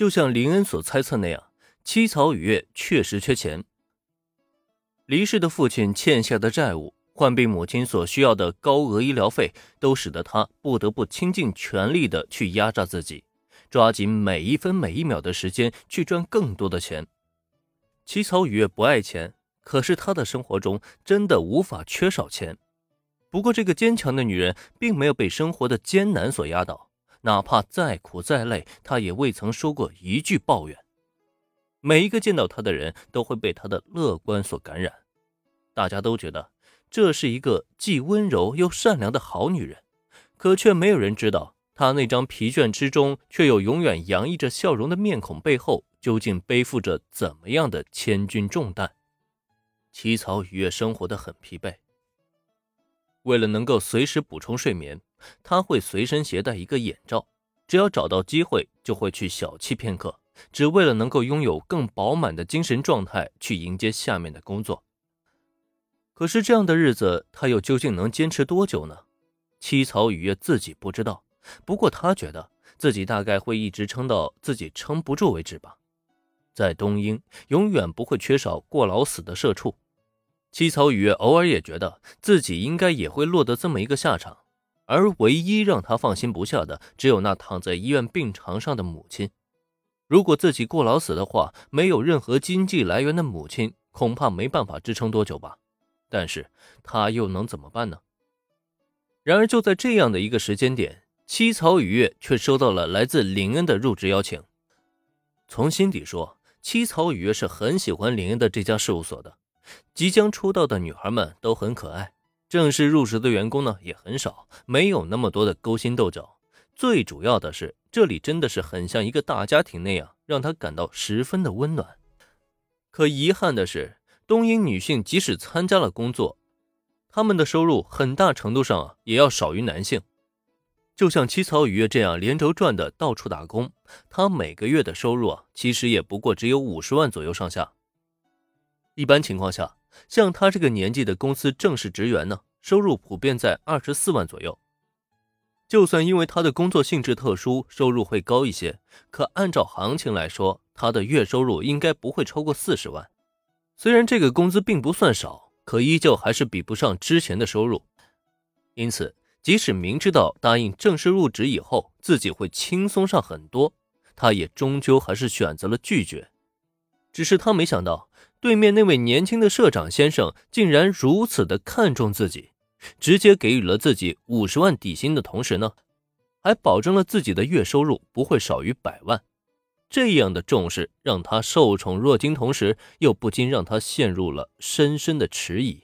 就像林恩所猜测那样，七草雨月确实缺钱。离世的父亲欠下的债务，患病母亲所需要的高额医疗费，都使得他不得不倾尽全力的去压榨自己，抓紧每一分每一秒的时间去赚更多的钱。七草雨月不爱钱，可是她的生活中真的无法缺少钱。不过，这个坚强的女人并没有被生活的艰难所压倒，哪怕再苦再累，她也未曾说过一句抱怨。每一个见到她的人都会被她的乐观所感染，大家都觉得这是一个既温柔又善良的好女人，可却没有人知道她那张疲倦之中却又永远洋溢着笑容的面孔背后究竟背负着怎么样的千钧重担。七草雨月生活的很疲惫，为了能够随时补充睡眠，他会随身携带一个眼罩，只要找到机会就会去小憩片刻。只为了能够拥有更饱满的精神状态去迎接下面的工作。可是这样的日子，他又究竟能坚持多久呢？七草雨月自己不知道，不过他觉得自己大概会一直撑到自己撑不住为止吧。在东英，永远不会缺少过劳死的社畜。七草雨月偶尔也觉得自己应该也会落得这么一个下场，而唯一让他放心不下的，只有那躺在医院病床上的母亲。如果自己过劳死的话，没有任何经济来源的母亲恐怕没办法支撑多久吧。但是他又能怎么办呢？然而就在这样的一个时间点，七草雨月却收到了来自林恩的入职邀请。从心底说，七草雨月是很喜欢林恩的这家事务所的。即将出道的女孩们都很可爱，正式入职的员工呢也很少，没有那么多的勾心斗角。最主要的是，这里真的是很像一个大家庭那样，让他感到十分的温暖。可遗憾的是，东英女性即使参加了工作，她们的收入很大程度上也要少于男性。就像七草雨月这样连轴转的到处打工，她每个月的收入啊其实也不过只有五十万左右上下。一般情况下，像她这个年纪的公司正式职员呢，收入普遍在二十四万左右。就算因为他的工作性质特殊，收入会高一些，可按照行情来说，他的月收入应该不会超过四十万。虽然这个工资并不算少，可依旧还是比不上之前的收入。因此，即使明知道答应正式入职以后自己会轻松上很多，他也终究还是选择了拒绝。只是他没想到，对面那位年轻的社长先生竟然如此的看重自己。直接给予了自己五十万底薪的同时呢，还保证了自己的月收入不会少于百万。这样的重视让他受宠若惊，同时又不禁让他陷入了深深的迟疑。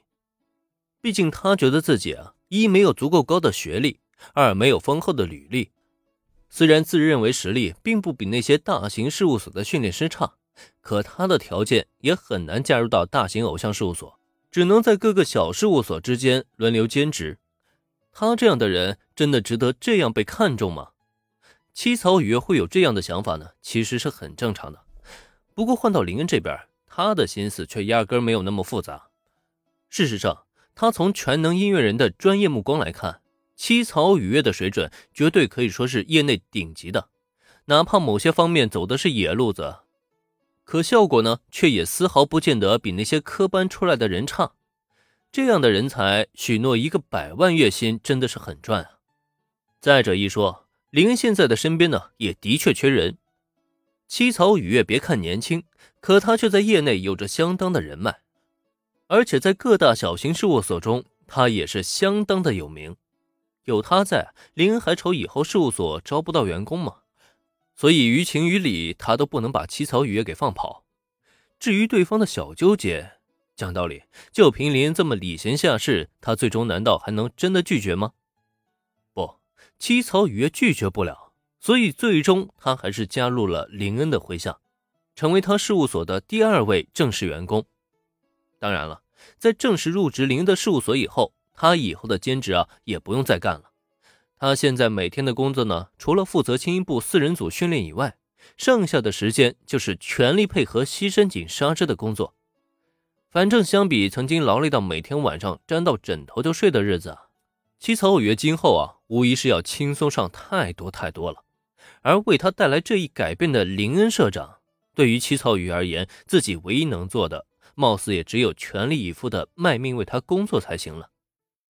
毕竟他觉得自己啊，一没有足够高的学历，二没有丰厚的履历。虽然自认为实力并不比那些大型事务所的训练师差，可他的条件也很难加入到大型偶像事务所。只能在各个小事务所之间轮流兼职，他这样的人真的值得这样被看重吗？七草雨月会有这样的想法呢，其实是很正常的。不过换到林恩这边，他的心思却压根没有那么复杂。事实上，他从全能音乐人的专业目光来看，七草雨月的水准绝对可以说是业内顶级的，哪怕某些方面走的是野路子。可效果呢，却也丝毫不见得比那些科班出来的人差。这样的人才，许诺一个百万月薪，真的是很赚啊！再者一说，林现在的身边呢，也的确缺人。七草雨月别看年轻，可他却在业内有着相当的人脉，而且在各大小型事务所中，他也是相当的有名。有他在，林恩还愁以后事务所招不到员工吗？所以，于情于理，他都不能把七草雨月给放跑。至于对方的小纠结，讲道理，就凭林这么礼贤下士，他最终难道还能真的拒绝吗？不，七草雨月拒绝不了。所以，最终他还是加入了林恩的麾下，成为他事务所的第二位正式员工。当然了，在正式入职林恩的事务所以后，他以后的兼职啊，也不用再干了。他现在每天的工作呢，除了负责轻音部四人组训练以外，剩下的时间就是全力配合西深井纱织的工作。反正相比曾经劳累到每天晚上沾到枕头就睡的日子，七草五月今后啊，无疑是要轻松上太多太多了。而为他带来这一改变的林恩社长，对于七草羽而言，自己唯一能做的，貌似也只有全力以赴的卖命为他工作才行了。